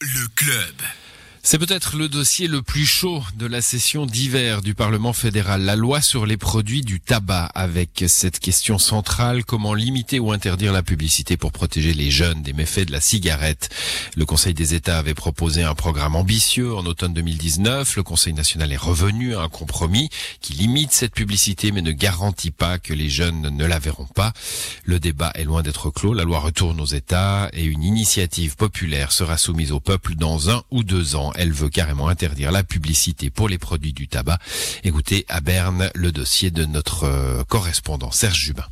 Le club. C'est peut-être le dossier le plus chaud de la session d'hiver du Parlement fédéral, la loi sur les produits du tabac, avec cette question centrale, comment limiter ou interdire la publicité pour protéger les jeunes des méfaits de la cigarette? Le Conseil des États avait proposé un programme ambitieux en automne 2019, le Conseil national est revenu à un compromis qui limite cette publicité mais ne garantit pas que les jeunes ne la verront pas. Le débat est loin d'être clos, la loi retourne aux États et une initiative populaire sera soumise au peuple dans un ou deux ans elle veut carrément interdire la publicité pour les produits du tabac. Écoutez à Berne le dossier de notre euh, correspondant Serge Jubin.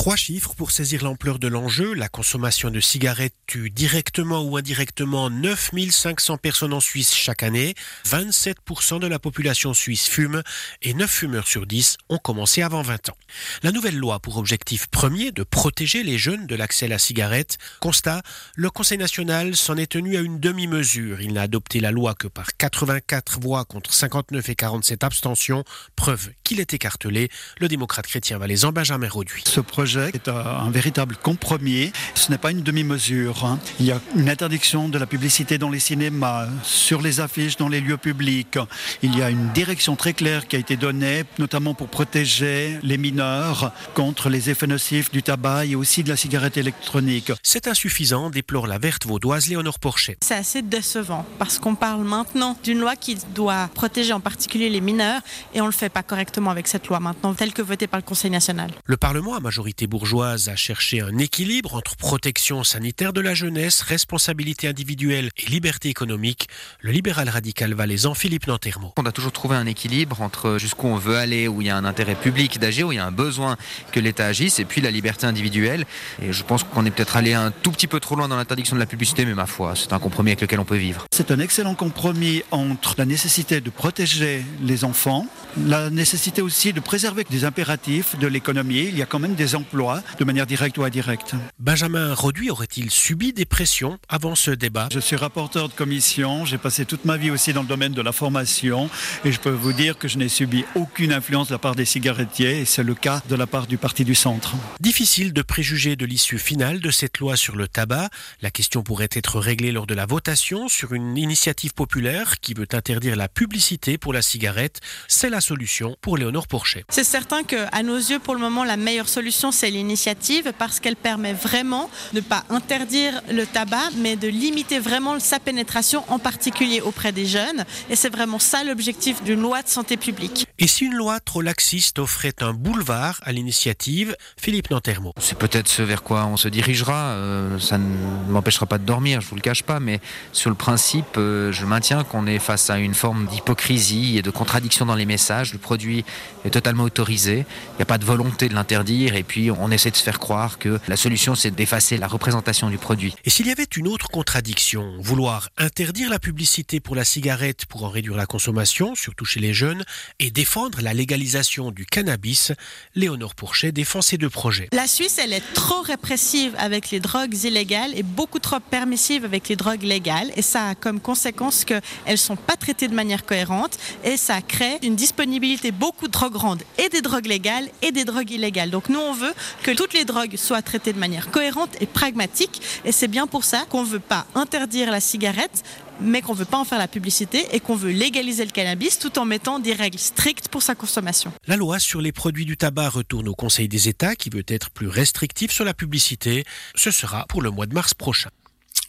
Trois chiffres pour saisir l'ampleur de l'enjeu. La consommation de cigarettes tue directement ou indirectement 9500 personnes en Suisse chaque année. 27% de la population suisse fume et 9 fumeurs sur 10 ont commencé avant 20 ans. La nouvelle loi pour objectif premier de protéger les jeunes de l'accès à la cigarette. Constat, le Conseil national s'en est tenu à une demi-mesure. Il n'a adopté la loi que par 84 voix contre 59 et 47 abstentions. Preuve qu'il est écartelé. Le démocrate chrétien valaisan Benjamin Roduit. Ce projet est un véritable compromis. Ce n'est pas une demi-mesure. hein. Il y a une interdiction de la publicité dans les cinémas, sur les affiches, dans les lieux publics. Il y a une direction très claire qui a été donnée, notamment pour protéger les mineurs contre les effets nocifs du tabac et aussi de la cigarette électronique. C'est insuffisant, déplore la verte vaudoise Léonore Porchet. C'est assez décevant parce qu'on parle maintenant d'une loi qui doit protéger en particulier les mineurs et on ne le fait pas correctement avec cette loi maintenant telle que votée par le Conseil national. Le Parlement, à majorité bourgeoise, a cherché un équilibre entre protection sanitaire de la jeunesse, responsabilité individuelle et liberté économique. Le libéral radical valaisan Philippe Nantermo. On a toujours trouvé un équilibre entre jusqu'où on veut aller, où il y a un intérêt public d'agir, où il y a un besoin que l'État agisse, et puis la liberté individuelle. Et je pense qu'on est peut-être allé un tout petit peu trop loin dans l'interdiction de la publicité, mais ma foi, c'est un compromis avec lequel on peut vivre. C'est un excellent compromis entre la nécessité de protéger les enfants, la nécessité aussi de préserver des impératifs de l'économie. Il y a quand même des emplois de manière directe ou indirecte. Benjamin Roduit aurait-il subi des pressions avant ce débat? Je suis rapporteur de commission, j'ai passé toute ma vie aussi dans le domaine de la formation et je peux vous dire que je n'ai subi aucune influence de la part des cigarettiers et c'est le cas de la part du Parti du Centre. Difficile de préjuger de l'issue finale de cette loi sur le tabac. La question pourrait être réglée lors de la votation sur une initiative populaire qui veut interdire la publicité pour la cigarette. C'est la solution pour Léonore Porchet. C'est certain que, à nos yeux, pour le moment, la meilleure solution, c'est l'initiative parce qu'elle permet vraiment de ne pas interdire le tabac, mais de limiter vraiment sa pénétration, en particulier auprès des jeunes. Et c'est vraiment ça l'objectif d'une loi de santé publique. Et si une loi trop laxiste offrait un boulevard à l'initiative, Philippe Nantermo. C'est peut-être ce vers quoi on se dirigera. euh, ça ne m'empêchera pas de dormir, je vous le cache pas, mais sur le principe, euh, je maintiens qu'on est face à une forme d'hypocrisie et de contradiction dans les messages. Le produit est totalement autorisé, il n'y a pas de volonté de l'interdire, et puis on essaie de se faire croire que la solution c'est d'effacer la représentation du produit. Et s'il y avait une autre contradiction, vouloir interdire la publicité pour la cigarette pour en réduire la consommation, surtout chez les jeunes, et défendre la légalisation du cannabis, Léonore Pourchet défend ces deux projets. La Suisse, elle est trop répressive avec les drogues illégales et beaucoup trop permissive avec les drogues légales. Et ça a comme conséquence qu'elles ne sont pas traitées de manière cohérente et ça crée une disponibilité beaucoup trop grande et des drogues légales et des drogues illégales. Donc nous, on veut que toutes les drogues soient traitées de manière cohérente et pragmatique. Et c'est bien pour ça qu'on ne veut pas interdire la cigarette mais qu'on ne veut pas en faire la publicité et qu'on veut légaliser le cannabis tout en mettant des règles strictes pour sa consommation. La loi sur les produits du tabac retourne au Conseil des États qui veut être plus restrictif sur la publicité. Ce sera pour le mois de mars prochain.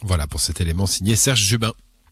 Voilà pour cet élément signé Serge Jubin.